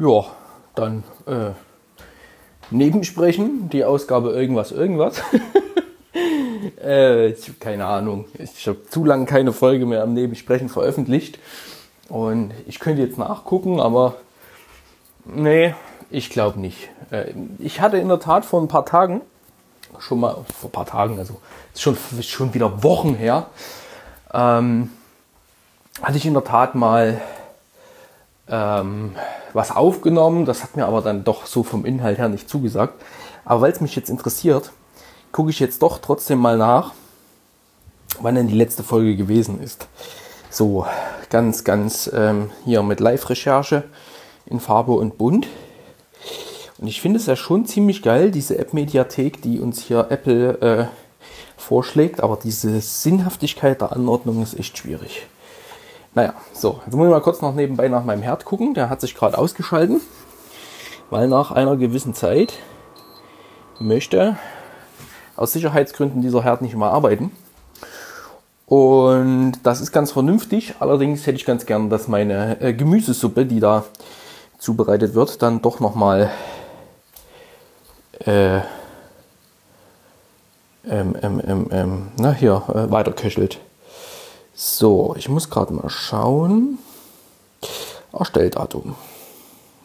Ja, dann äh, Nebensprechen, die Ausgabe irgendwas, irgendwas. äh, keine Ahnung, ich habe zu lange keine Folge mehr am Nebensprechen veröffentlicht. Und ich könnte jetzt nachgucken, aber nee, ich glaube nicht. Äh, ich hatte in der Tat vor ein paar Tagen, schon mal vor ein paar Tagen, also schon, schon wieder Wochen her, ähm, hatte ich in der Tat mal ähm, was aufgenommen. Das hat mir aber dann doch so vom Inhalt her nicht zugesagt. Aber weil es mich jetzt interessiert, gucke ich jetzt doch trotzdem mal nach, wann denn die letzte Folge gewesen ist. So, ganz, ganz ähm, hier mit Live-Recherche in Farbe und Bunt. Und ich finde es ja schon ziemlich geil, diese App-Mediathek, die uns hier Apple äh, vorschlägt. Aber diese Sinnhaftigkeit der Anordnung ist echt schwierig. Naja, so, jetzt muss ich mal kurz noch nebenbei nach meinem Herd gucken. Der hat sich gerade ausgeschalten, weil nach einer gewissen Zeit möchte aus Sicherheitsgründen dieser Herd nicht mehr arbeiten. Und das ist ganz vernünftig. Allerdings hätte ich ganz gern, dass meine äh, Gemüsesuppe, die da zubereitet wird, dann doch nochmal äh, ähm, ähm, ähm, ähm, na hier äh, weiterköchelt. So, ich muss gerade mal schauen. Erstelldatum.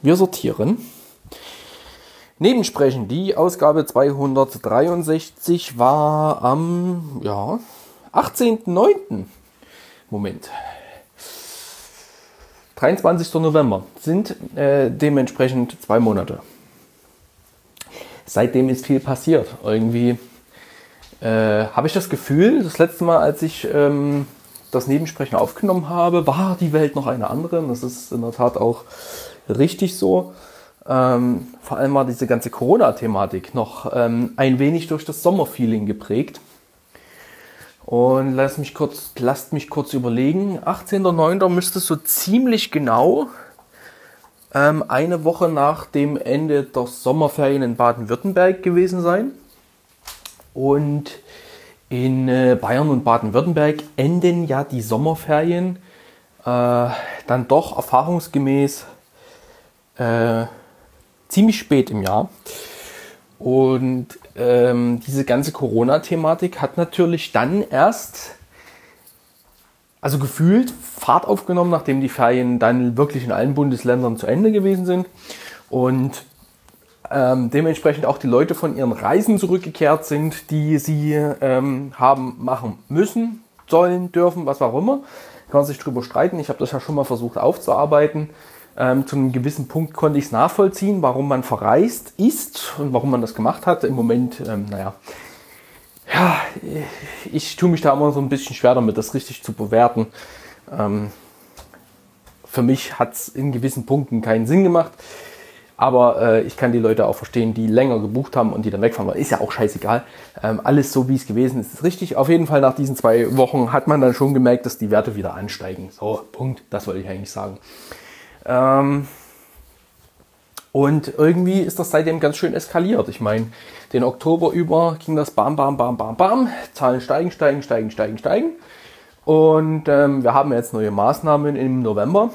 Wir sortieren. Nebensprechen, die Ausgabe 263 war am ja, 18.09. Moment. 23. November sind äh, dementsprechend zwei Monate. Seitdem ist viel passiert. Irgendwie äh, habe ich das Gefühl, das letzte Mal, als ich ähm, das Nebensprechen aufgenommen habe, war die Welt noch eine andere. Und das ist in der Tat auch richtig so. Ähm, vor allem war diese ganze Corona-Thematik noch ähm, ein wenig durch das Sommerfeeling geprägt. Und lass mich kurz, lasst mich kurz überlegen. 18.09. müsste so ziemlich genau ähm, eine Woche nach dem Ende der Sommerferien in Baden-Württemberg gewesen sein. Und in äh, Bayern und Baden-Württemberg enden ja die Sommerferien äh, dann doch erfahrungsgemäß äh, ziemlich spät im Jahr. Und ähm, diese ganze Corona-Thematik hat natürlich dann erst, also gefühlt, Fahrt aufgenommen, nachdem die Ferien dann wirklich in allen Bundesländern zu Ende gewesen sind. Und ähm, dementsprechend auch die Leute von ihren Reisen zurückgekehrt sind, die sie ähm, haben machen müssen, sollen, dürfen, was auch immer. Kann man sich darüber streiten. Ich habe das ja schon mal versucht aufzuarbeiten. Ähm, zu einem gewissen Punkt konnte ich es nachvollziehen, warum man verreist ist und warum man das gemacht hat. Im Moment, ähm, naja, ja, ich, tue mich da immer so ein bisschen schwer damit, das richtig zu bewerten. Ähm, für mich hat es in gewissen Punkten keinen Sinn gemacht. Aber äh, ich kann die Leute auch verstehen, die länger gebucht haben und die dann wegfahren wollen. Ist ja auch scheißegal. Ähm, alles so, wie es gewesen ist, ist richtig. Auf jeden Fall nach diesen zwei Wochen hat man dann schon gemerkt, dass die Werte wieder ansteigen. So, Punkt. Das wollte ich eigentlich sagen. Ähm, und irgendwie ist das seitdem ganz schön eskaliert. Ich meine, den Oktober über ging das bam, bam, bam, bam, bam. Zahlen steigen, steigen, steigen, steigen, steigen. Und ähm, wir haben jetzt neue Maßnahmen im November,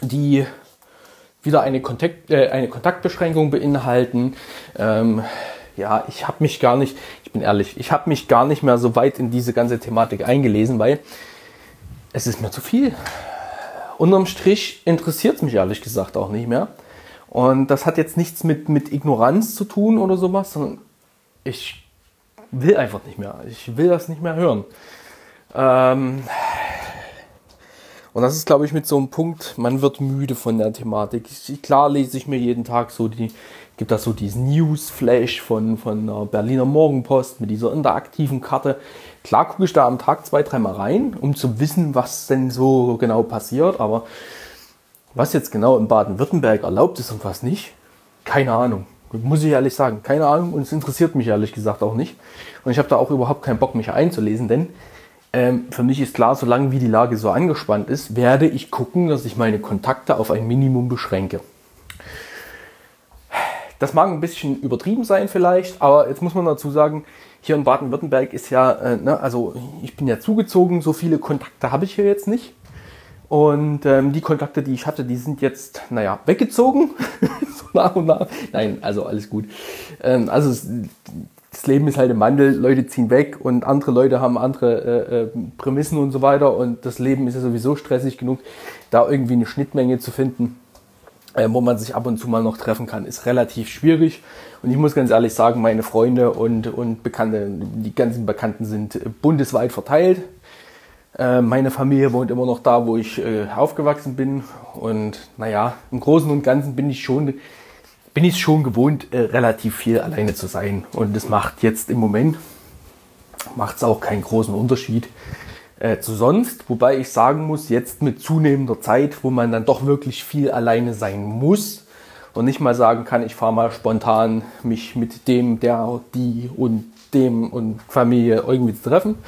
die wieder eine, Kontakt, äh, eine Kontaktbeschränkung beinhalten. Ähm, ja, ich habe mich gar nicht, ich bin ehrlich, ich habe mich gar nicht mehr so weit in diese ganze Thematik eingelesen, weil es ist mir zu viel. Unterm Strich interessiert es mich ehrlich gesagt auch nicht mehr. Und das hat jetzt nichts mit, mit Ignoranz zu tun oder sowas, sondern ich will einfach nicht mehr. Ich will das nicht mehr hören. Ähm, und das ist, glaube ich, mit so einem Punkt, man wird müde von der Thematik. Ich, klar lese ich mir jeden Tag so die, gibt da so diesen Newsflash von, von der Berliner Morgenpost mit dieser interaktiven Karte. Klar gucke ich da am Tag zwei, dreimal rein, um zu wissen, was denn so genau passiert. Aber was jetzt genau in Baden-Württemberg erlaubt ist und was nicht, keine Ahnung. Muss ich ehrlich sagen, keine Ahnung und es interessiert mich ehrlich gesagt auch nicht. Und ich habe da auch überhaupt keinen Bock, mich einzulesen, denn ähm, für mich ist klar, solange wie die Lage so angespannt ist, werde ich gucken, dass ich meine Kontakte auf ein Minimum beschränke. Das mag ein bisschen übertrieben sein vielleicht, aber jetzt muss man dazu sagen, hier in Baden-Württemberg ist ja, äh, ne, also ich bin ja zugezogen, so viele Kontakte habe ich hier jetzt nicht. Und ähm, die Kontakte, die ich hatte, die sind jetzt, naja, weggezogen. so nach und nach. Nein, also alles gut. Ähm, also es, das Leben ist halt im Wandel, Leute ziehen weg und andere Leute haben andere äh, äh, Prämissen und so weiter. Und das Leben ist ja sowieso stressig genug, da irgendwie eine Schnittmenge zu finden wo man sich ab und zu mal noch treffen kann, ist relativ schwierig. Und ich muss ganz ehrlich sagen, meine Freunde und, und Bekannte, die ganzen Bekannten sind bundesweit verteilt. Äh, meine Familie wohnt immer noch da, wo ich äh, aufgewachsen bin. Und naja, im Großen und Ganzen bin ich schon, bin ich schon gewohnt, äh, relativ viel alleine zu sein. Und das macht jetzt im Moment, macht es auch keinen großen Unterschied äh, zu sonst. Wobei ich sagen muss, jetzt mit zunehmender Zeit, wo man dann doch wirklich viel alleine sein muss und nicht mal sagen kann, ich fahre mal spontan mich mit dem, der, die und dem und Familie irgendwie zu treffen.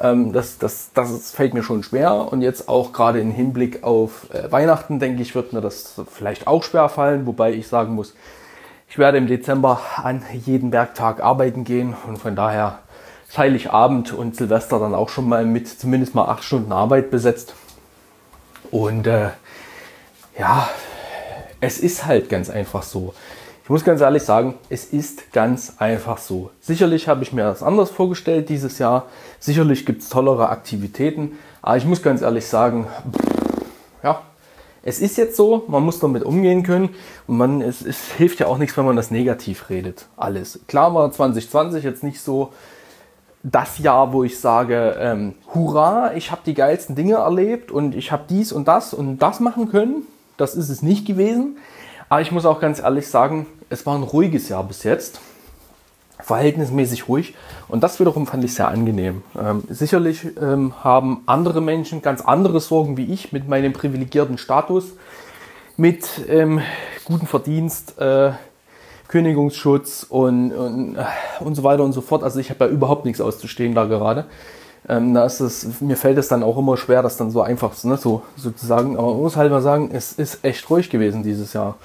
Ähm, das, das, das fällt mir schon schwer. Und jetzt auch gerade im Hinblick auf äh, Weihnachten, denke ich, wird mir das vielleicht auch schwer fallen. Wobei ich sagen muss, ich werde im Dezember an jeden Werktag arbeiten gehen und von daher Heiligabend und Silvester dann auch schon mal mit zumindest mal acht Stunden Arbeit besetzt. Und äh, ja, es ist halt ganz einfach so. Ich muss ganz ehrlich sagen, es ist ganz einfach so. Sicherlich habe ich mir das anders vorgestellt dieses Jahr. Sicherlich gibt es tollere Aktivitäten. Aber ich muss ganz ehrlich sagen, ja, es ist jetzt so, man muss damit umgehen können. Und man, es, es hilft ja auch nichts, wenn man das negativ redet. Alles. Klar war 2020 jetzt nicht so das Jahr, wo ich sage, ähm, hurra, ich habe die geilsten Dinge erlebt und ich habe dies und das und das machen können. Das ist es nicht gewesen. Aber ich muss auch ganz ehrlich sagen, es war ein ruhiges Jahr bis jetzt. Verhältnismäßig ruhig. Und das wiederum fand ich sehr angenehm. Ähm, sicherlich ähm, haben andere Menschen ganz andere Sorgen wie ich mit meinem privilegierten Status, mit ähm, gutem Verdienst, äh, Kündigungsschutz und, und, äh, und so weiter und so fort. Also ich habe ja überhaupt nichts auszustehen da gerade. Ähm, da ist es, mir fällt es dann auch immer schwer, das dann so einfach ne, so sozusagen. Aber man muss halt mal sagen, es ist echt ruhig gewesen dieses Jahr.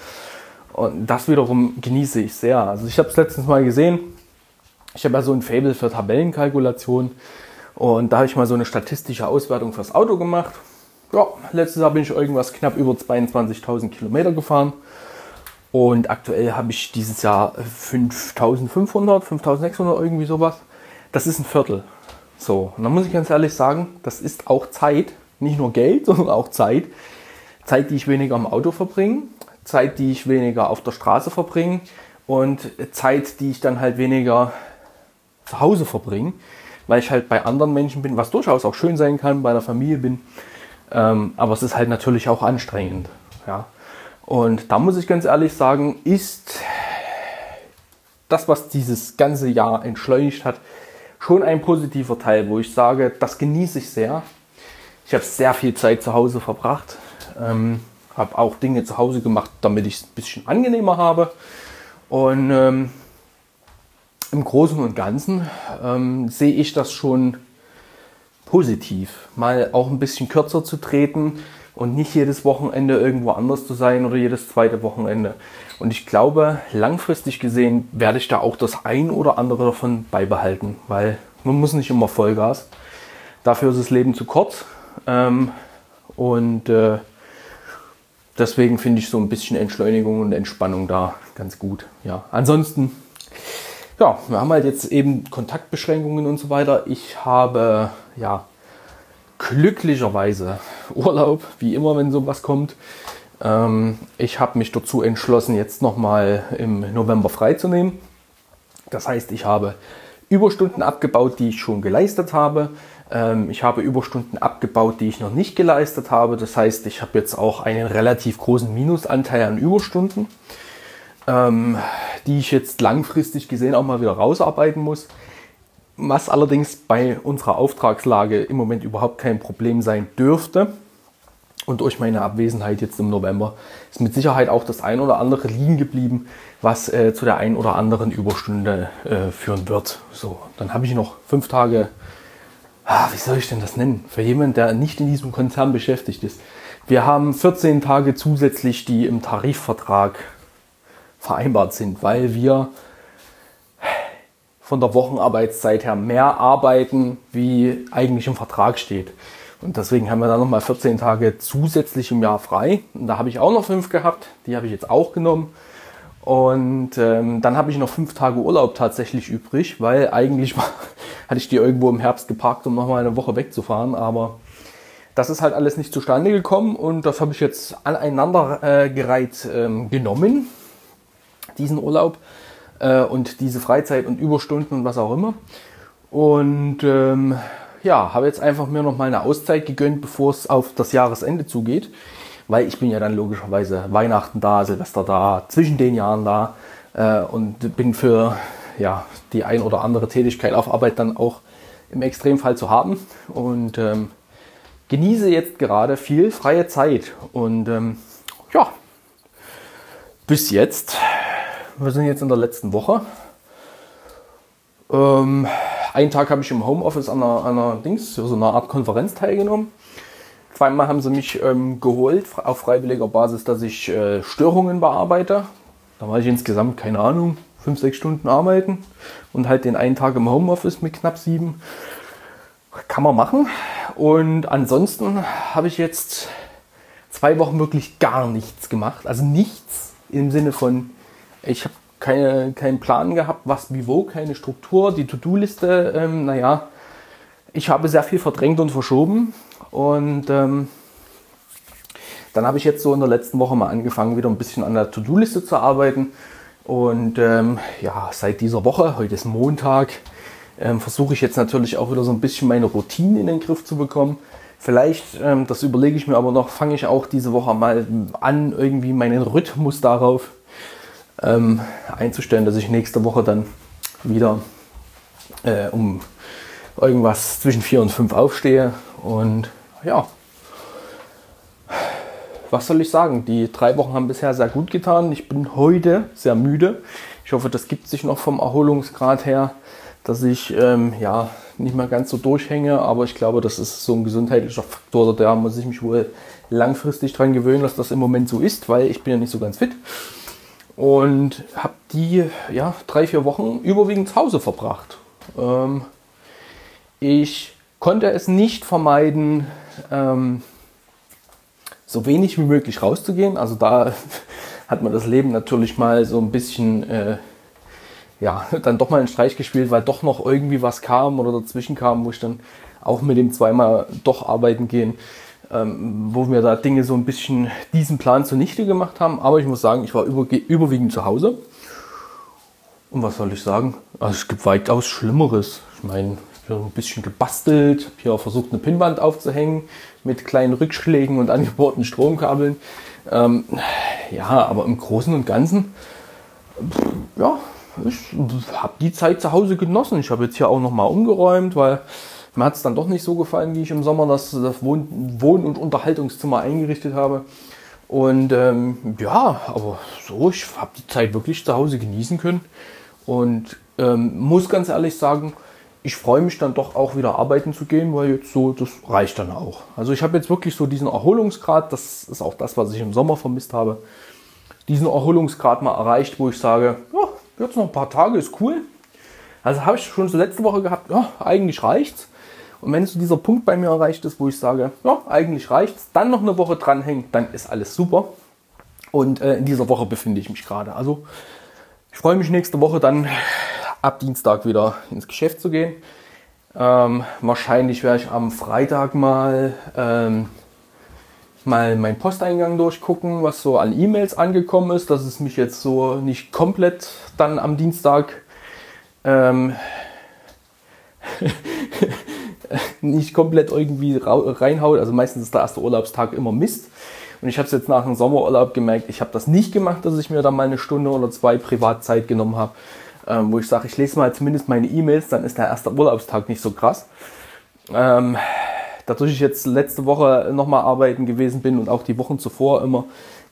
Und das wiederum genieße ich sehr. Also ich habe es letztens mal gesehen. Ich habe ja so ein Fable für Tabellenkalkulation. Und da habe ich mal so eine statistische Auswertung fürs Auto gemacht. Ja, letztes Jahr bin ich irgendwas knapp über 22.000 Kilometer gefahren. Und aktuell habe ich dieses Jahr 5500, 5600, irgendwie sowas. Das ist ein Viertel. So, und da muss ich ganz ehrlich sagen, das ist auch Zeit, nicht nur Geld, sondern auch Zeit. Zeit, die ich weniger am Auto verbringe, Zeit, die ich weniger auf der Straße verbringe und Zeit, die ich dann halt weniger zu Hause verbringe, weil ich halt bei anderen Menschen bin, was durchaus auch schön sein kann, bei der Familie bin. Ähm, aber es ist halt natürlich auch anstrengend. Ja. Und da muss ich ganz ehrlich sagen, ist das, was dieses ganze Jahr entschleunigt hat, schon ein positiver Teil, wo ich sage, das genieße ich sehr. Ich habe sehr viel Zeit zu Hause verbracht, ähm, habe auch Dinge zu Hause gemacht, damit ich es ein bisschen angenehmer habe. Und ähm, im Großen und Ganzen ähm, sehe ich das schon positiv, mal auch ein bisschen kürzer zu treten, und nicht jedes Wochenende irgendwo anders zu sein oder jedes zweite Wochenende. Und ich glaube, langfristig gesehen werde ich da auch das ein oder andere davon beibehalten, weil man muss nicht immer Vollgas. Dafür ist das Leben zu kurz. Ähm, und äh, deswegen finde ich so ein bisschen Entschleunigung und Entspannung da ganz gut. Ja, ansonsten, ja, wir haben halt jetzt eben Kontaktbeschränkungen und so weiter. Ich habe ja glücklicherweise Urlaub, wie immer, wenn sowas kommt. Ähm, ich habe mich dazu entschlossen, jetzt nochmal im November freizunehmen. Das heißt, ich habe Überstunden abgebaut, die ich schon geleistet habe. Ähm, ich habe Überstunden abgebaut, die ich noch nicht geleistet habe. Das heißt, ich habe jetzt auch einen relativ großen Minusanteil an Überstunden, ähm, die ich jetzt langfristig gesehen auch mal wieder rausarbeiten muss was allerdings bei unserer Auftragslage im Moment überhaupt kein Problem sein dürfte. Und durch meine Abwesenheit jetzt im November ist mit Sicherheit auch das ein oder andere liegen geblieben, was äh, zu der ein oder anderen Überstunde äh, führen wird. So, dann habe ich noch fünf Tage ah, wie soll ich denn das nennen? Für jemanden, der nicht in diesem Konzern beschäftigt ist. Wir haben 14 Tage zusätzlich, die im Tarifvertrag vereinbart sind, weil wir von der Wochenarbeitszeit her mehr arbeiten, wie eigentlich im Vertrag steht. Und deswegen haben wir da nochmal 14 Tage zusätzlich im Jahr frei. Und da habe ich auch noch fünf gehabt. Die habe ich jetzt auch genommen. Und ähm, dann habe ich noch fünf Tage Urlaub tatsächlich übrig, weil eigentlich war, hatte ich die irgendwo im Herbst geparkt, um nochmal eine Woche wegzufahren. Aber das ist halt alles nicht zustande gekommen und das habe ich jetzt aneinander äh, gereiht ähm, genommen, diesen Urlaub äh, und diese Freizeit und Überstunden und was auch immer. Und ähm, ja, habe jetzt einfach mir noch mal eine Auszeit gegönnt, bevor es auf das Jahresende zugeht, weil ich bin ja dann logischerweise Weihnachten da, Silvester da, zwischen den Jahren da äh, und bin für ja, die ein oder andere Tätigkeit auf Arbeit dann auch im Extremfall zu haben. Und ähm, genieße jetzt gerade viel freie Zeit. Und ähm, ja, bis jetzt, wir sind jetzt in der letzten Woche. Ähm, einen Tag habe ich im Homeoffice an einer, einer Dings, so einer Art Konferenz teilgenommen. Zweimal haben sie mich ähm, geholt auf freiwilliger Basis, dass ich äh, Störungen bearbeite. Da war ich insgesamt, keine Ahnung, fünf, sechs Stunden arbeiten und halt den einen Tag im Homeoffice mit knapp sieben. Kann man machen. Und ansonsten habe ich jetzt zwei Wochen wirklich gar nichts gemacht. Also nichts im Sinne von, ich habe keine, keinen Plan gehabt, was wie wo, keine Struktur, die To-Do-Liste, ähm, naja, ich habe sehr viel verdrängt und verschoben. Und ähm, dann habe ich jetzt so in der letzten Woche mal angefangen, wieder ein bisschen an der To-Do-Liste zu arbeiten. Und ähm, ja, seit dieser Woche, heute ist Montag, ähm, versuche ich jetzt natürlich auch wieder so ein bisschen meine Routine in den Griff zu bekommen. Vielleicht, ähm, das überlege ich mir aber noch, fange ich auch diese Woche mal an, irgendwie meinen Rhythmus darauf ähm, einzustellen, dass ich nächste Woche dann wieder äh, um irgendwas zwischen vier und fünf aufstehe. Und ja, was soll ich sagen? Die drei Wochen haben bisher sehr gut getan. Ich bin heute sehr müde. Ich hoffe, das gibt sich noch vom Erholungsgrad her, dass ich ähm, ja nicht mehr ganz so durchhänge. Aber ich glaube, das ist so ein gesundheitlicher Faktor. Da muss ich mich wohl langfristig dran gewöhnen, dass das im Moment so ist, weil ich bin ja nicht so ganz fit und habe die ja, drei, vier Wochen überwiegend zu Hause verbracht. Ähm, ich konnte es nicht vermeiden, ähm, so wenig wie möglich rauszugehen. Also da hat man das Leben natürlich mal so ein bisschen, äh, ja, dann doch mal einen Streich gespielt, weil doch noch irgendwie was kam oder dazwischen kam, wo ich dann auch mit dem zweimal doch arbeiten gehen ähm, wo wir da Dinge so ein bisschen diesen Plan zunichte gemacht haben. Aber ich muss sagen, ich war überwiegend zu Hause. Und was soll ich sagen? Also es gibt weitaus Schlimmeres. Ich meine, ich habe ein bisschen gebastelt, habe hier auch versucht, eine Pinnwand aufzuhängen mit kleinen Rückschlägen und angebohrten Stromkabeln. Ähm, ja, aber im Großen und Ganzen, ja, ich habe die Zeit zu Hause genossen. Ich habe jetzt hier auch nochmal umgeräumt, weil mir hat es dann doch nicht so gefallen, wie ich im Sommer das, das Wohn-, Wohn und Unterhaltungszimmer eingerichtet habe. Und ähm, ja, aber so, ich habe die Zeit wirklich zu Hause genießen können. Und ähm, muss ganz ehrlich sagen, ich freue mich dann doch auch wieder arbeiten zu gehen, weil jetzt so, das reicht dann auch. Also ich habe jetzt wirklich so diesen Erholungsgrad, das ist auch das, was ich im Sommer vermisst habe, diesen Erholungsgrad mal erreicht, wo ich sage, ja, jetzt noch ein paar Tage ist cool. Also habe ich schon so letzte Woche gehabt, ja, eigentlich reicht's. Und wenn so dieser Punkt bei mir erreicht ist, wo ich sage, ja, eigentlich reicht's, dann noch eine Woche dranhängen, dann ist alles super. Und äh, in dieser Woche befinde ich mich gerade. Also ich freue mich nächste Woche dann ab Dienstag wieder ins Geschäft zu gehen. Ähm, wahrscheinlich werde ich am Freitag mal, ähm, mal meinen Posteingang durchgucken, was so an E-Mails angekommen ist, dass es mich jetzt so nicht komplett dann am Dienstag ähm, nicht komplett irgendwie reinhaut. Also meistens ist der erste Urlaubstag immer Mist. Und ich habe es jetzt nach dem Sommerurlaub gemerkt, ich habe das nicht gemacht, dass ich mir da mal eine Stunde oder zwei Privatzeit genommen habe, ähm, wo ich sage, ich lese mal zumindest meine E-Mails, dann ist der erste Urlaubstag nicht so krass. Ähm, dadurch ich jetzt letzte Woche nochmal arbeiten gewesen bin und auch die Wochen zuvor immer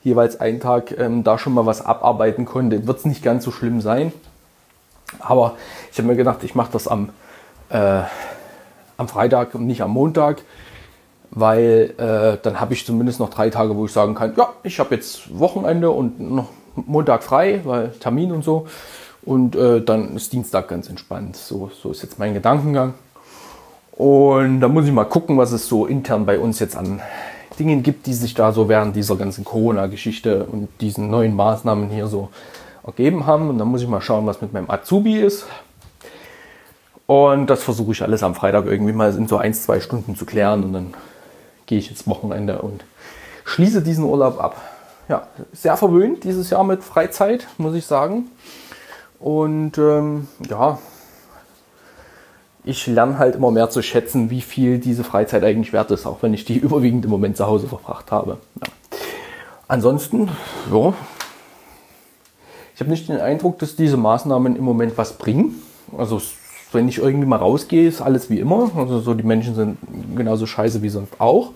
jeweils einen Tag ähm, da schon mal was abarbeiten konnte, wird es nicht ganz so schlimm sein. Aber ich habe mir gedacht, ich mache das am äh, am Freitag und nicht am Montag, weil äh, dann habe ich zumindest noch drei Tage, wo ich sagen kann, ja, ich habe jetzt Wochenende und noch Montag frei, weil Termin und so. Und äh, dann ist Dienstag ganz entspannt. So, so ist jetzt mein Gedankengang. Und da muss ich mal gucken, was es so intern bei uns jetzt an Dingen gibt, die sich da so während dieser ganzen Corona-Geschichte und diesen neuen Maßnahmen hier so ergeben haben. Und dann muss ich mal schauen, was mit meinem Azubi ist. Und das versuche ich alles am Freitag irgendwie mal in so ein, zwei Stunden zu klären. Und dann gehe ich jetzt Wochenende und schließe diesen Urlaub ab. Ja, sehr verwöhnt dieses Jahr mit Freizeit, muss ich sagen. Und ähm, ja, ich lerne halt immer mehr zu schätzen, wie viel diese Freizeit eigentlich wert ist, auch wenn ich die überwiegend im Moment zu Hause verbracht habe. Ja. Ansonsten, ja, ich habe nicht den Eindruck, dass diese Maßnahmen im Moment was bringen. Also wenn ich irgendwie mal rausgehe, ist alles wie immer. Also so die Menschen sind genauso scheiße wie sonst auch.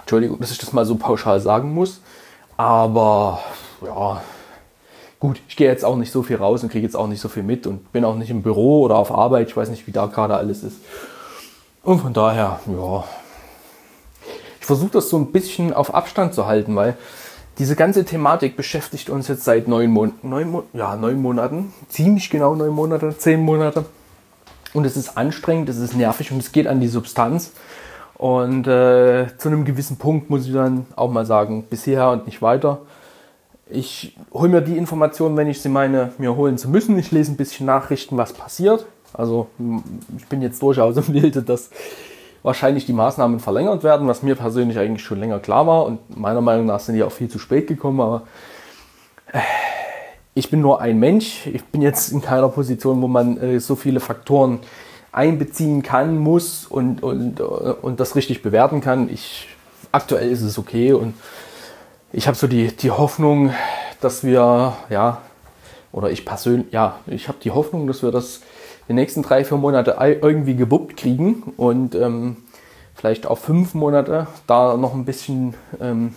Entschuldigung, dass ich das mal so pauschal sagen muss. Aber ja, gut, ich gehe jetzt auch nicht so viel raus und kriege jetzt auch nicht so viel mit und bin auch nicht im Büro oder auf Arbeit. Ich weiß nicht, wie da gerade alles ist. Und von daher, ja, ich versuche das so ein bisschen auf Abstand zu halten, weil diese ganze Thematik beschäftigt uns jetzt seit neun, Mon neun, Mo ja, neun Monaten, ziemlich genau neun Monate, zehn Monate. Und es ist anstrengend, es ist nervig und es geht an die Substanz. Und äh, zu einem gewissen Punkt muss ich dann auch mal sagen, bisher und nicht weiter. Ich hole mir die Informationen, wenn ich sie meine, mir holen zu müssen. Ich lese ein bisschen Nachrichten, was passiert. Also ich bin jetzt durchaus im Bilde, dass wahrscheinlich die Maßnahmen verlängert werden, was mir persönlich eigentlich schon länger klar war. Und meiner Meinung nach sind die auch viel zu spät gekommen. Aber äh, ich bin nur ein Mensch. Ich bin jetzt in keiner Position, wo man äh, so viele Faktoren einbeziehen kann, muss und, und, und das richtig bewerten kann. Ich, aktuell ist es okay und ich habe so die, die Hoffnung, dass wir, ja, oder ich persönlich, ja, ich habe die Hoffnung, dass wir das die nächsten drei, vier Monate irgendwie gebuppt kriegen und ähm, vielleicht auch fünf Monate da noch ein bisschen ähm,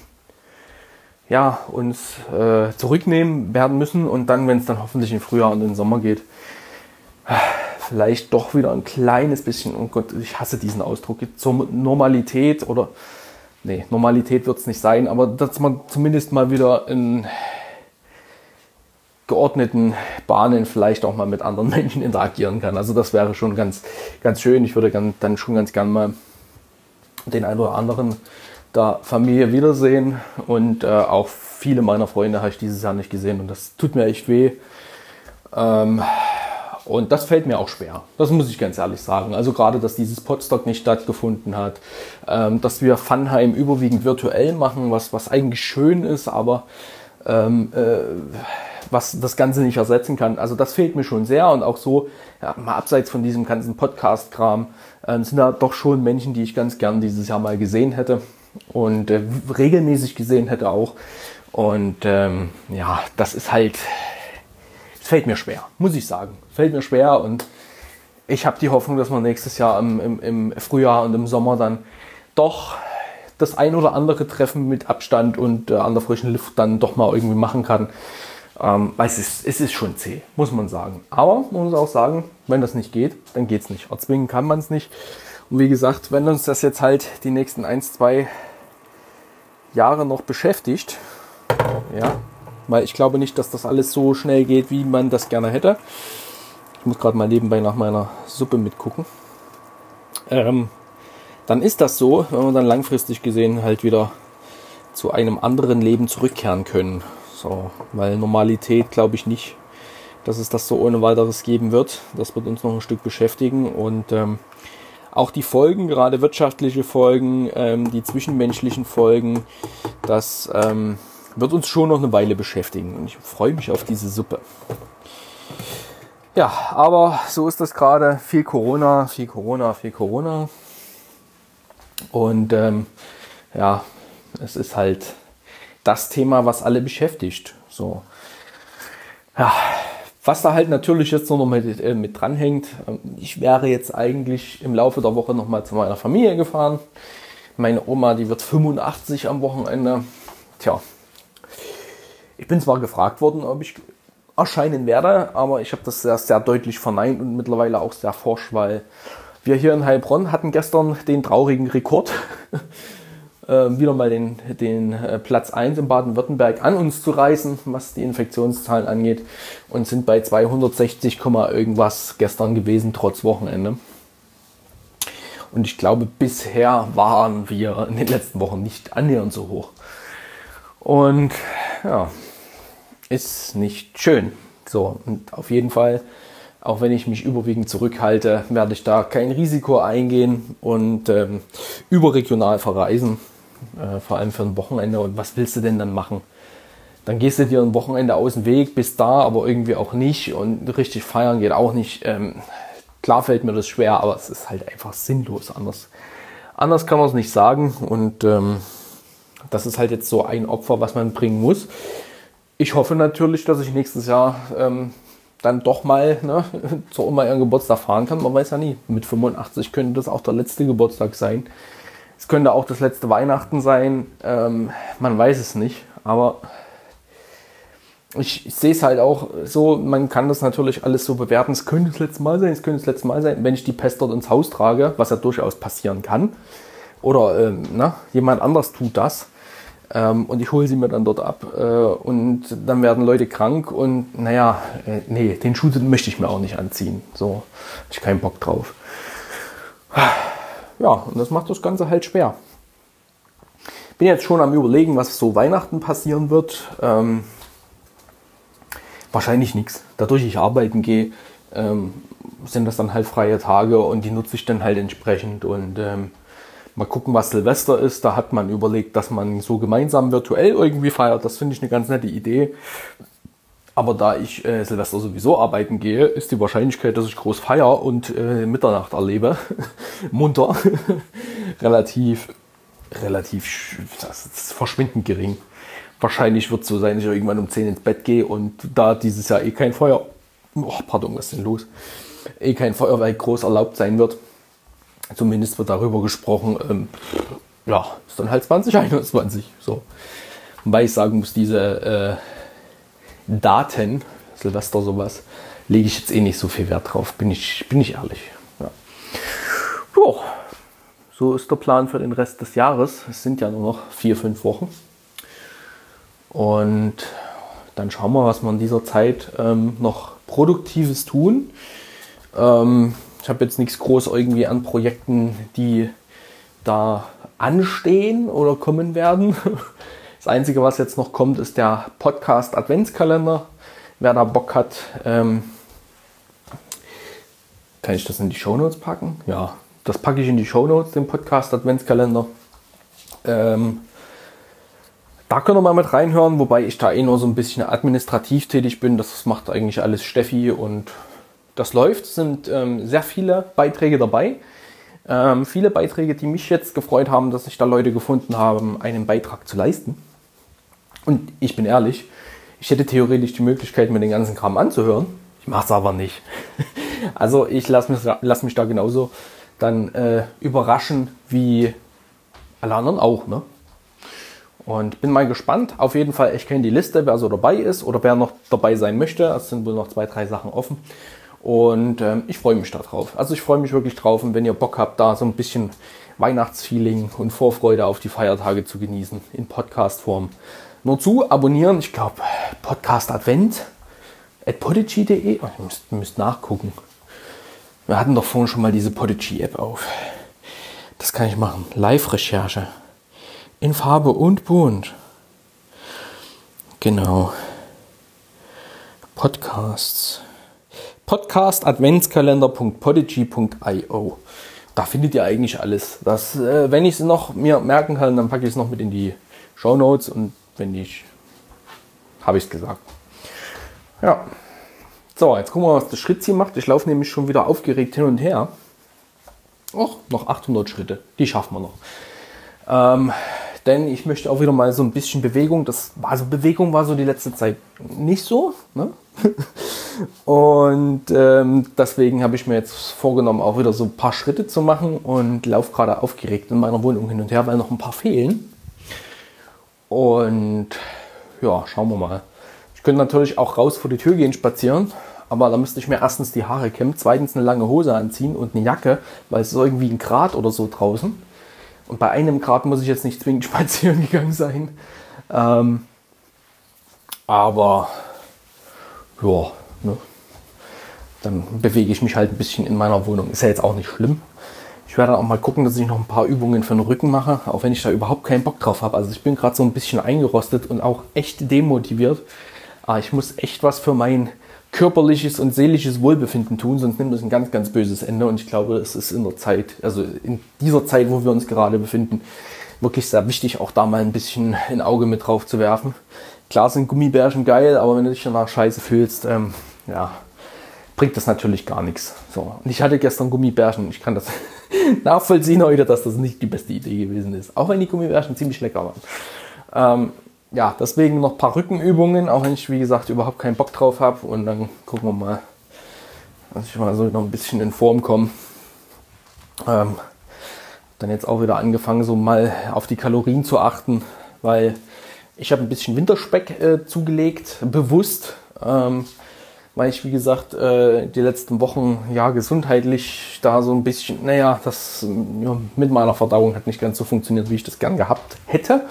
ja, uns äh, zurücknehmen werden müssen und dann, wenn es dann hoffentlich im Frühjahr und im Sommer geht, vielleicht doch wieder ein kleines bisschen, oh Gott, ich hasse diesen Ausdruck, zur Normalität oder, nee, Normalität wird es nicht sein, aber dass man zumindest mal wieder in geordneten Bahnen vielleicht auch mal mit anderen Menschen interagieren kann. Also das wäre schon ganz, ganz schön. Ich würde dann schon ganz gern mal den einen oder anderen der Familie wiedersehen und äh, auch viele meiner Freunde habe ich dieses Jahr nicht gesehen und das tut mir echt weh. Ähm, und das fällt mir auch schwer. Das muss ich ganz ehrlich sagen. Also gerade, dass dieses Podstock nicht stattgefunden hat, ähm, dass wir Funheim überwiegend virtuell machen, was, was eigentlich schön ist, aber ähm, äh, was das Ganze nicht ersetzen kann. Also das fehlt mir schon sehr und auch so, ja, mal abseits von diesem ganzen Podcast-Kram, äh, sind da doch schon Menschen, die ich ganz gern dieses Jahr mal gesehen hätte und äh, regelmäßig gesehen hätte auch. Und ähm, ja, das ist halt fällt mir schwer, muss ich sagen. Fällt mir schwer und ich habe die Hoffnung, dass man nächstes Jahr im, im, im, Frühjahr und im Sommer dann doch das ein oder andere Treffen mit Abstand und äh, an der frischen Luft dann doch mal irgendwie machen kann. Ähm, weil es ist, es ist schon zäh, muss man sagen. Aber man muss auch sagen, wenn das nicht geht, dann geht es nicht. Erzwingen kann man es nicht. Und wie gesagt, wenn uns das jetzt halt die nächsten ein, zwei Jahre noch beschäftigt, ja, weil ich glaube nicht, dass das alles so schnell geht, wie man das gerne hätte. Ich muss gerade mal nebenbei nach meiner Suppe mitgucken. Ähm, dann ist das so, wenn wir dann langfristig gesehen halt wieder zu einem anderen Leben zurückkehren können. So, weil Normalität glaube ich nicht, dass es das so ohne weiteres geben wird. Das wird uns noch ein Stück beschäftigen und ähm, auch die Folgen, gerade wirtschaftliche Folgen, ähm, die zwischenmenschlichen Folgen, das ähm, wird uns schon noch eine Weile beschäftigen. Und ich freue mich auf diese Suppe. Ja, aber so ist das gerade. Viel Corona, viel Corona, viel Corona. Und ähm, ja, es ist halt das Thema, was alle beschäftigt. So. Ja, was da halt natürlich jetzt noch mit, äh, mit dranhängt, ähm, ich wäre jetzt eigentlich im Laufe der Woche nochmal zu meiner Familie gefahren. Meine Oma, die wird 85 am Wochenende. Tja, ich bin zwar gefragt worden, ob ich erscheinen werde, aber ich habe das sehr, sehr deutlich verneint und mittlerweile auch sehr forsch, weil Wir hier in Heilbronn hatten gestern den traurigen Rekord, wieder mal den, den äh, Platz 1 in Baden-Württemberg an uns zu reißen, was die Infektionszahlen angeht, und sind bei 260, irgendwas gestern gewesen, trotz Wochenende. Und ich glaube, bisher waren wir in den letzten Wochen nicht annähernd so hoch. Und ja, ist nicht schön. So, und auf jeden Fall auch wenn ich mich überwiegend zurückhalte, werde ich da kein Risiko eingehen und ähm, überregional verreisen, äh, vor allem für ein Wochenende. Und was willst du denn dann machen? Dann gehst du dir ein Wochenende aus dem Weg, bist da, aber irgendwie auch nicht und richtig feiern geht auch nicht. Ähm, klar fällt mir das schwer, aber es ist halt einfach sinnlos. Anders, anders kann man es nicht sagen und ähm, das ist halt jetzt so ein Opfer, was man bringen muss. Ich hoffe natürlich, dass ich nächstes Jahr ähm, dann doch mal ne, zur Oma ihren Geburtstag fahren kann. Man weiß ja nie. Mit 85 könnte das auch der letzte Geburtstag sein. Es könnte auch das letzte Weihnachten sein. Ähm, man weiß es nicht. Aber ich, ich sehe es halt auch so, man kann das natürlich alles so bewerten. Es könnte das letzte Mal sein, es könnte das letzte Mal sein, wenn ich die Pest dort ins Haus trage, was ja durchaus passieren kann. Oder ähm, na, jemand anders tut das. Ähm, und ich hole sie mir dann dort ab äh, und dann werden Leute krank und naja, äh, nee, den Schuh möchte ich mir auch nicht anziehen. So, habe ich keinen Bock drauf. Ja, und das macht das Ganze halt schwer. Bin jetzt schon am überlegen, was so Weihnachten passieren wird. Ähm, wahrscheinlich nichts. Dadurch ich arbeiten gehe, ähm, sind das dann halt freie Tage und die nutze ich dann halt entsprechend und ähm, Mal gucken, was Silvester ist. Da hat man überlegt, dass man so gemeinsam virtuell irgendwie feiert. Das finde ich eine ganz nette Idee. Aber da ich äh, Silvester sowieso arbeiten gehe, ist die Wahrscheinlichkeit, dass ich groß feier und äh, Mitternacht erlebe, munter, relativ, relativ, das ist verschwindend gering. Wahrscheinlich wird es so sein, dass ich irgendwann um 10 ins Bett gehe und da dieses Jahr eh kein Feuer, oh, pardon, was ist denn los? Eh kein Feuerwerk groß erlaubt sein wird Zumindest wird darüber gesprochen, ähm, ja, ist dann halt 2021. So. Wobei ich sagen muss, diese äh, Daten, Silvester sowas, lege ich jetzt eh nicht so viel Wert drauf, bin ich, bin ich ehrlich. Ja. Jo, so ist der Plan für den Rest des Jahres. Es sind ja nur noch vier, fünf Wochen. Und dann schauen wir, was wir in dieser Zeit ähm, noch Produktives tun. Ähm, ich habe jetzt nichts groß irgendwie an Projekten, die da anstehen oder kommen werden. Das Einzige, was jetzt noch kommt, ist der Podcast Adventskalender. Wer da Bock hat, ähm, kann ich das in die Shownotes packen? Ja, das packe ich in die Shownotes, den Podcast Adventskalender. Ähm, da können wir mal mit reinhören, wobei ich da eh nur so ein bisschen administrativ tätig bin. Das macht eigentlich alles Steffi und das läuft, sind ähm, sehr viele Beiträge dabei. Ähm, viele Beiträge, die mich jetzt gefreut haben, dass sich da Leute gefunden haben, einen Beitrag zu leisten. Und ich bin ehrlich, ich hätte theoretisch die Möglichkeit, mir den ganzen Kram anzuhören. Ich mache es aber nicht. also ich lasse mich, lass mich da genauso dann äh, überraschen wie alle anderen auch. Ne? Und bin mal gespannt. Auf jeden Fall, ich kenne die Liste, wer so dabei ist oder wer noch dabei sein möchte. Es sind wohl noch zwei, drei Sachen offen. Und ähm, ich freue mich darauf. Also ich freue mich wirklich drauf. Und wenn ihr Bock habt, da so ein bisschen Weihnachtsfeeling und Vorfreude auf die Feiertage zu genießen in Podcast-Form, nur zu abonnieren. Ich glaube, Podcast Advent at podigy.de. Oh, ihr müsst, nachgucken. Wir hatten doch vorhin schon mal diese Podigy-App auf. Das kann ich machen. Live-Recherche. In Farbe und bunt. Genau. Podcasts podcast-adventskalender.podigy.io. Da findet ihr eigentlich alles. Das, äh, wenn ich es noch mir merken kann, dann packe ich es noch mit in die Show Notes und wenn nicht, habe ich es gesagt. Ja. So, jetzt gucken wir mal, was das Schrittziel macht. Ich laufe nämlich schon wieder aufgeregt hin und her. Och, noch 800 Schritte. Die schaffen wir noch. Ähm, denn ich möchte auch wieder mal so ein bisschen Bewegung. Das also Bewegung war so die letzte Zeit nicht so. Ne? und ähm, deswegen habe ich mir jetzt vorgenommen, auch wieder so ein paar Schritte zu machen und laufe gerade aufgeregt in meiner Wohnung hin und her, weil noch ein paar fehlen. Und ja, schauen wir mal. Ich könnte natürlich auch raus vor die Tür gehen, spazieren, aber da müsste ich mir erstens die Haare kämmen, zweitens eine lange Hose anziehen und eine Jacke, weil es ist irgendwie ein Grad oder so draußen. Und bei einem Grad muss ich jetzt nicht zwingend spazieren gegangen sein. Ähm, aber ja, ne? dann bewege ich mich halt ein bisschen in meiner Wohnung. Ist ja jetzt auch nicht schlimm. Ich werde auch mal gucken, dass ich noch ein paar Übungen für den Rücken mache, auch wenn ich da überhaupt keinen Bock drauf habe. Also ich bin gerade so ein bisschen eingerostet und auch echt demotiviert. Aber ich muss echt was für mein körperliches und seelisches Wohlbefinden tun, sonst nimmt es ein ganz, ganz böses Ende. Und ich glaube, es ist in der Zeit, also in dieser Zeit, wo wir uns gerade befinden, wirklich sehr wichtig, auch da mal ein bisschen ein Auge mit drauf zu werfen. Klar sind Gummibärchen geil, aber wenn du dich danach scheiße fühlst, ähm, ja, bringt das natürlich gar nichts. So. Und ich hatte gestern Gummibärchen. Ich kann das nachvollziehen heute, dass das nicht die beste Idee gewesen ist. Auch wenn die Gummibärchen ziemlich lecker waren. Ähm, ja, deswegen noch ein paar Rückenübungen, auch wenn ich, wie gesagt, überhaupt keinen Bock drauf habe. Und dann gucken wir mal, dass ich mal so noch ein bisschen in Form komme. Ähm, dann jetzt auch wieder angefangen, so mal auf die Kalorien zu achten, weil ich habe ein bisschen Winterspeck äh, zugelegt, bewusst, ähm, weil ich, wie gesagt, äh, die letzten Wochen ja gesundheitlich da so ein bisschen, naja, das ja, mit meiner Verdauung hat nicht ganz so funktioniert, wie ich das gern gehabt hätte.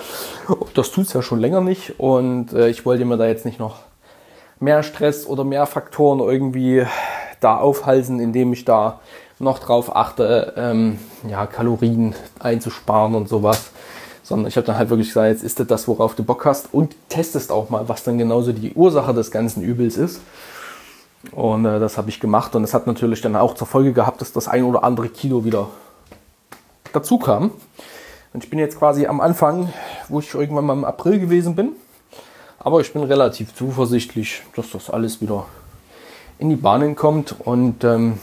Das tut es ja schon länger nicht und äh, ich wollte mir da jetzt nicht noch mehr Stress oder mehr Faktoren irgendwie da aufhalsen, indem ich da noch drauf achte, ähm, ja, Kalorien einzusparen und sowas sondern ich habe dann halt wirklich gesagt, jetzt ist das, worauf du Bock hast und testest auch mal, was dann genauso die Ursache des ganzen Übels ist. Und äh, das habe ich gemacht und es hat natürlich dann auch zur Folge gehabt, dass das ein oder andere Kilo wieder dazu kam. Und ich bin jetzt quasi am Anfang, wo ich irgendwann mal im April gewesen bin. Aber ich bin relativ zuversichtlich, dass das alles wieder in die Bahnen kommt. Und ähm,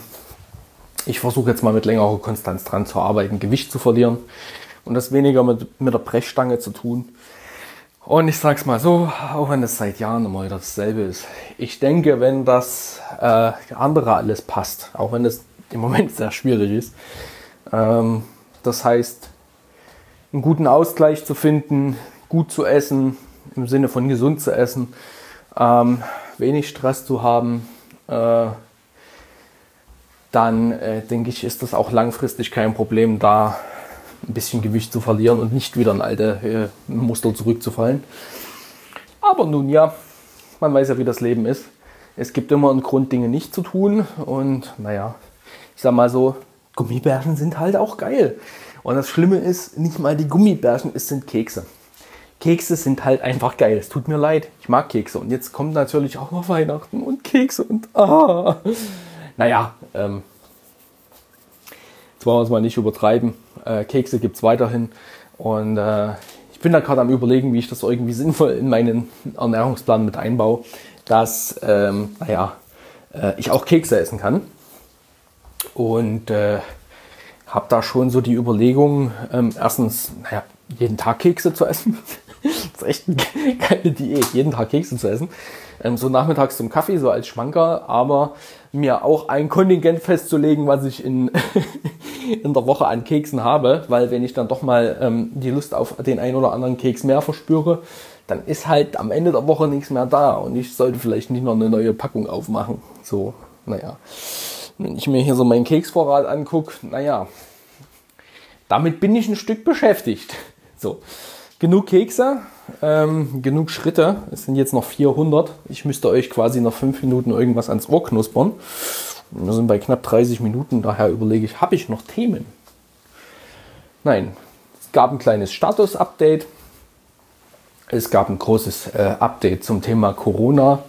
ich versuche jetzt mal mit längerer Konstanz dran zu arbeiten, Gewicht zu verlieren und das weniger mit, mit der Brechstange zu tun. Und ich sag's mal so, auch wenn es seit Jahren immer wieder dasselbe ist. Ich denke, wenn das äh, andere alles passt, auch wenn es im Moment sehr schwierig ist, ähm, das heißt, einen guten Ausgleich zu finden, gut zu essen, im Sinne von gesund zu essen, ähm, wenig Stress zu haben, äh, dann äh, denke ich, ist das auch langfristig kein Problem, da ein bisschen Gewicht zu verlieren und nicht wieder in alte äh, Muster zurückzufallen. Aber nun ja, man weiß ja, wie das Leben ist. Es gibt immer einen Grund, Dinge nicht zu tun. Und naja, ich sag mal so, Gummibärchen sind halt auch geil. Und das Schlimme ist, nicht mal die Gummibärchen, es sind Kekse. Kekse sind halt einfach geil. Es tut mir leid. Ich mag Kekse. Und jetzt kommt natürlich auch noch Weihnachten und Kekse und ah. Naja, ähm, jetzt wollen wir es mal nicht übertreiben. Äh, Kekse gibt es weiterhin. Und äh, ich bin da gerade am überlegen, wie ich das irgendwie sinnvoll in meinen Ernährungsplan mit einbaue, dass ähm, naja, äh, ich auch Kekse essen kann. Und äh, habe da schon so die Überlegung, ähm, erstens, naja, jeden Tag Kekse zu essen. das ist echt eine geile Diät, jeden Tag Kekse zu essen. Ähm, so nachmittags zum Kaffee, so als Schmanker, aber mir auch ein Kontingent festzulegen, was ich in, in der Woche an Keksen habe, weil wenn ich dann doch mal ähm, die Lust auf den einen oder anderen Keks mehr verspüre, dann ist halt am Ende der Woche nichts mehr da und ich sollte vielleicht nicht noch eine neue Packung aufmachen. So, naja. Wenn ich mir hier so meinen Keksvorrat angucke, naja, damit bin ich ein Stück beschäftigt. So, genug Kekse, ähm, genug Schritte. Es sind jetzt noch 400. Ich müsste euch quasi noch 5 Minuten irgendwas ans Ohr knuspern. Wir sind bei knapp 30 Minuten, daher überlege ich, habe ich noch Themen? Nein, es gab ein kleines Status-Update. Es gab ein großes äh, Update zum Thema Corona.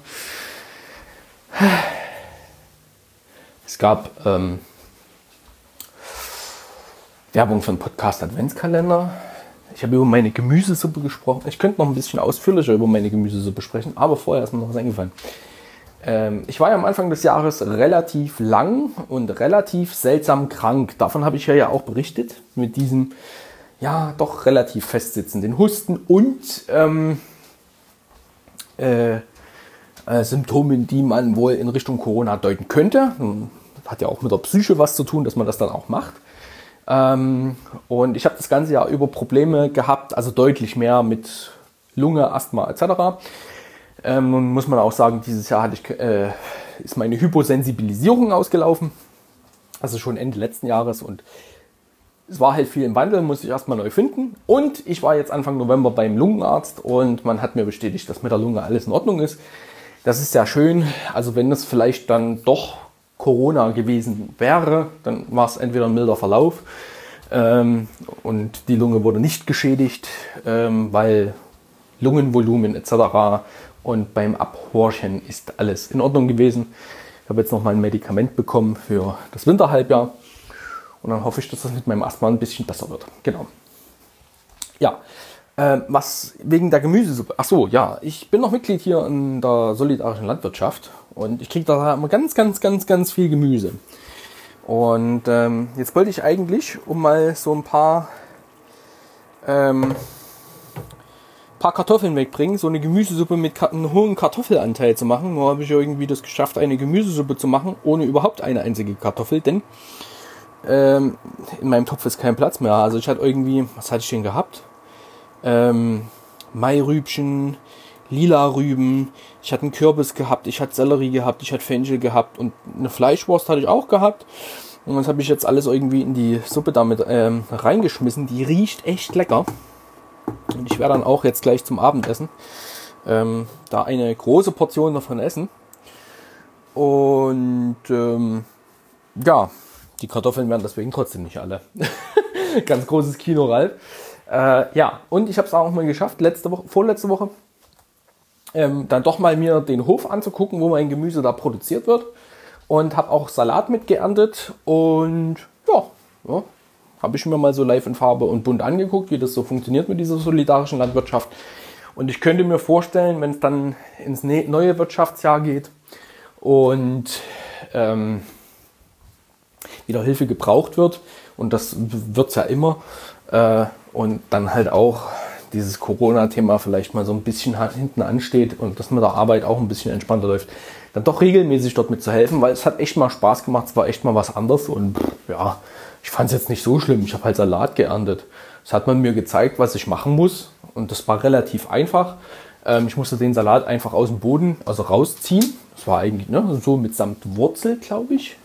Es gab ähm, Werbung für einen Podcast Adventskalender. Ich habe über meine Gemüsesuppe gesprochen. Ich könnte noch ein bisschen ausführlicher über meine Gemüsesuppe sprechen, aber vorher ist mir noch was eingefallen. Ähm, ich war ja am Anfang des Jahres relativ lang und relativ seltsam krank. Davon habe ich ja, auch berichtet. Mit diesem, ja, doch relativ festsitzenden Husten und ähm, äh, äh, Symptomen, die man wohl in Richtung Corona deuten könnte. Hat ja auch mit der Psyche was zu tun, dass man das dann auch macht. Ähm, und ich habe das ganze Jahr über Probleme gehabt, also deutlich mehr mit Lunge, Asthma etc. Ähm, nun muss man auch sagen, dieses Jahr ich, äh, ist meine Hyposensibilisierung ausgelaufen. Also schon Ende letzten Jahres und es war halt viel im Wandel, muss ich erstmal neu finden. Und ich war jetzt Anfang November beim Lungenarzt und man hat mir bestätigt, dass mit der Lunge alles in Ordnung ist. Das ist sehr schön. Also wenn es vielleicht dann doch Corona gewesen wäre, dann war es entweder ein milder Verlauf ähm, und die Lunge wurde nicht geschädigt, ähm, weil Lungenvolumen etc. Und beim Abhorchen ist alles in Ordnung gewesen. Ich habe jetzt noch mal ein Medikament bekommen für das Winterhalbjahr. Und dann hoffe ich, dass das mit meinem Asthma ein bisschen besser wird. Genau. Ja, äh, was wegen der Gemüsesuppe. Ach so, ja, ich bin noch Mitglied hier in der solidarischen Landwirtschaft und ich kriege da immer ganz, ganz, ganz, ganz viel Gemüse. Und ähm, jetzt wollte ich eigentlich, um mal so ein paar, ähm, paar Kartoffeln wegbringen, so eine Gemüsesuppe mit einem hohen Kartoffelanteil zu machen. Nur habe ich irgendwie das geschafft, eine Gemüsesuppe zu machen, ohne überhaupt eine einzige Kartoffel, denn ähm, in meinem Topf ist kein Platz mehr. Also ich hatte irgendwie, was hatte ich denn gehabt? Ähm, Mairübchen, lila Rüben, ich hatte einen Kürbis gehabt, ich hatte Sellerie gehabt, ich hatte Fenchel gehabt und eine Fleischwurst hatte ich auch gehabt. Und das habe ich jetzt alles irgendwie in die Suppe damit ähm, reingeschmissen. Die riecht echt lecker. Und ich werde dann auch jetzt gleich zum Abendessen ähm, da eine große Portion davon essen. Und ähm, ja, die Kartoffeln werden deswegen trotzdem nicht alle. Ganz großes Kino, Ralf. Äh, ja, und ich habe es auch mal geschafft, letzte Woche, vorletzte Woche, ähm, dann doch mal mir den Hof anzugucken, wo mein Gemüse da produziert wird. Und habe auch Salat mitgeerntet und ja, ja habe ich mir mal so live in Farbe und bunt angeguckt, wie das so funktioniert mit dieser solidarischen Landwirtschaft. Und ich könnte mir vorstellen, wenn es dann ins ne-, neue Wirtschaftsjahr geht und ähm, wieder Hilfe gebraucht wird, und das wird es ja immer, äh, und dann halt auch dieses Corona-Thema vielleicht mal so ein bisschen hinten ansteht und das mit der Arbeit auch ein bisschen entspannter läuft, dann doch regelmäßig dort mitzuhelfen, weil es hat echt mal Spaß gemacht, es war echt mal was anderes und ja, ich fand es jetzt nicht so schlimm. Ich habe halt Salat geerntet. Das hat man mir gezeigt, was ich machen muss und das war relativ einfach. Ähm, ich musste den Salat einfach aus dem Boden, also rausziehen. Das war eigentlich ne, so mitsamt Wurzel, glaube ich.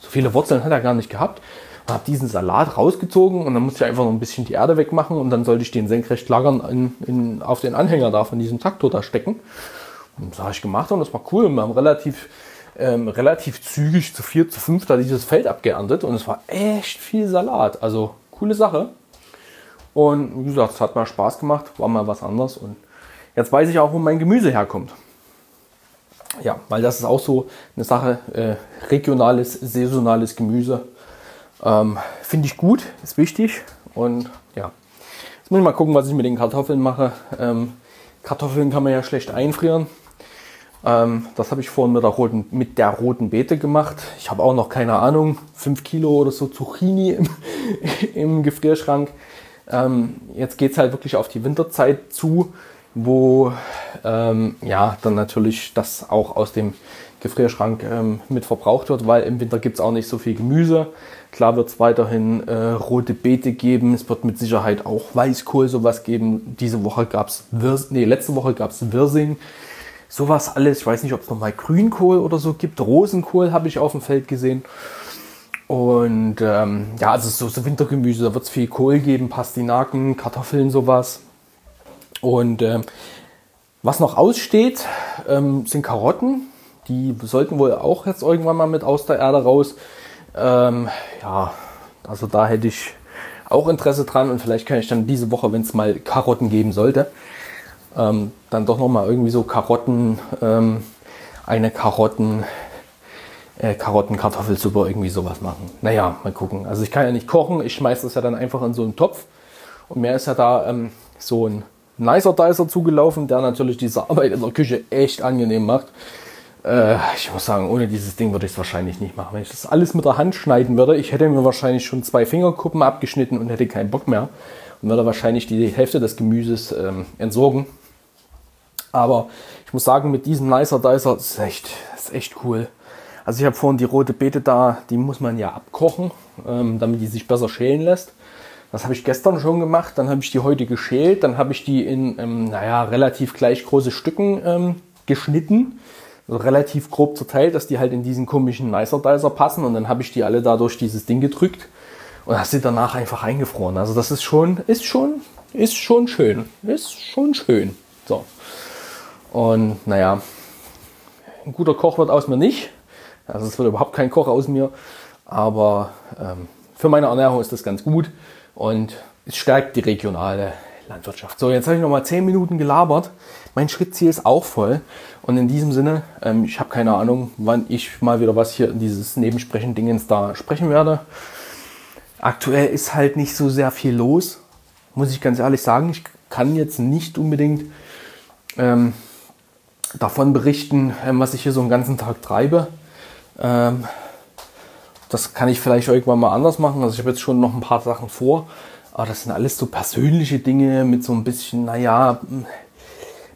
So viele Wurzeln hat er gar nicht gehabt habe diesen Salat rausgezogen und dann musste ich einfach noch ein bisschen die Erde wegmachen und dann sollte ich den senkrecht lagern in, in, auf den Anhänger da von diesem Traktor da stecken. Und das habe ich gemacht und das war cool. wir haben relativ, ähm, relativ zügig zu vier, zu fünf da dieses Feld abgeerntet und es war echt viel Salat. Also coole Sache. Und wie gesagt, es hat mal Spaß gemacht, war mal was anderes und jetzt weiß ich auch, wo mein Gemüse herkommt. Ja, weil das ist auch so eine Sache, äh, regionales, saisonales Gemüse ähm, Finde ich gut, ist wichtig. Und ja, jetzt muss ich mal gucken, was ich mit den Kartoffeln mache. Ähm, Kartoffeln kann man ja schlecht einfrieren. Ähm, das habe ich vorhin mit der, roten, mit der roten Beete gemacht. Ich habe auch noch keine Ahnung, 5 Kilo oder so Zucchini im, im Gefrierschrank. Ähm, jetzt geht es halt wirklich auf die Winterzeit zu, wo ähm, ja dann natürlich das auch aus dem Gefrierschrank ähm, mit verbraucht wird, weil im Winter gibt es auch nicht so viel Gemüse. Klar wird es weiterhin äh, rote Beete geben. Es wird mit Sicherheit auch Weißkohl sowas geben. Diese Woche gab es nee, letzte Woche gab es Wirsing. Sowas alles. Ich weiß nicht, ob es nochmal Grünkohl oder so gibt. Rosenkohl habe ich auf dem Feld gesehen. Und ähm, ja, also so, so Wintergemüse, da wird es viel Kohl geben, Pastinaken, Kartoffeln, sowas. Und ähm, was noch aussteht, ähm, sind Karotten. Die sollten wohl auch jetzt irgendwann mal mit aus der Erde raus. Ähm, ja, also da hätte ich auch Interesse dran und vielleicht kann ich dann diese Woche, wenn es mal Karotten geben sollte, ähm, dann doch noch mal irgendwie so Karotten, ähm, eine Karotten, äh, Karottenkartoffelsuppe irgendwie sowas machen. Naja, mal gucken. Also ich kann ja nicht kochen, ich schmeiße das ja dann einfach in so einen Topf und mir ist ja da ähm, so ein nicer Dicer zugelaufen, der natürlich diese Arbeit in der Küche echt angenehm macht. Äh, ich muss sagen, ohne dieses Ding würde ich es wahrscheinlich nicht machen. Wenn ich das alles mit der Hand schneiden würde, ich hätte mir wahrscheinlich schon zwei Fingerkuppen abgeschnitten und hätte keinen Bock mehr und würde wahrscheinlich die Hälfte des Gemüses ähm, entsorgen. Aber ich muss sagen, mit diesem Nicer Dicer ist echt, ist echt cool. Also ich habe vorhin die rote Beete da, die muss man ja abkochen, ähm, damit die sich besser schälen lässt. Das habe ich gestern schon gemacht, dann habe ich die heute geschält, dann habe ich die in, ähm, naja, relativ gleich große Stücken ähm, geschnitten, also relativ grob zerteilt, dass die halt in diesen komischen Nicer Dicer passen und dann habe ich die alle da durch dieses Ding gedrückt und hast sie danach einfach eingefroren. Also das ist schon, ist schon, ist schon schön, ist schon schön. So. Und naja, ein guter Koch wird aus mir nicht. Also es wird überhaupt kein Koch aus mir. Aber ähm, für meine Ernährung ist das ganz gut und es stärkt die regionale Landwirtschaft. So, jetzt habe ich noch mal zehn Minuten gelabert. Mein Schrittziel ist auch voll. Und in diesem Sinne, ähm, ich habe keine Ahnung, wann ich mal wieder was hier in dieses Nebensprechen-Dingens da sprechen werde. Aktuell ist halt nicht so sehr viel los, muss ich ganz ehrlich sagen. Ich kann jetzt nicht unbedingt ähm, davon berichten, ähm, was ich hier so einen ganzen Tag treibe. Das kann ich vielleicht irgendwann mal anders machen. Also ich habe jetzt schon noch ein paar Sachen vor. Aber das sind alles so persönliche Dinge mit so ein bisschen, naja,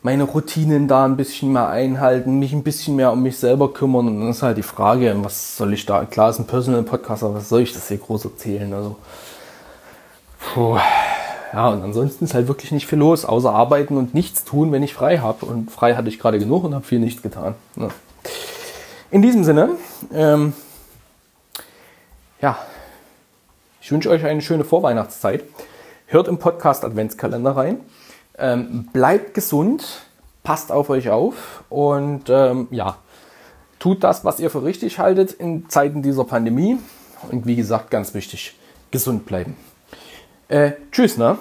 meine Routinen da ein bisschen mehr einhalten, mich ein bisschen mehr um mich selber kümmern. Und dann ist halt die Frage, was soll ich da, klar ist ein Personal Podcast, aber was soll ich das hier groß erzählen? Also, puh. Ja, und ansonsten ist halt wirklich nicht viel los, außer arbeiten und nichts tun, wenn ich frei habe. Und frei hatte ich gerade genug und habe viel nichts getan. Ja. In diesem Sinne, ähm, ja, ich wünsche euch eine schöne Vorweihnachtszeit. Hört im Podcast Adventskalender rein. Ähm, bleibt gesund, passt auf euch auf und ähm, ja, tut das, was ihr für richtig haltet in Zeiten dieser Pandemie. Und wie gesagt, ganz wichtig, gesund bleiben. Äh, tschüss, ne?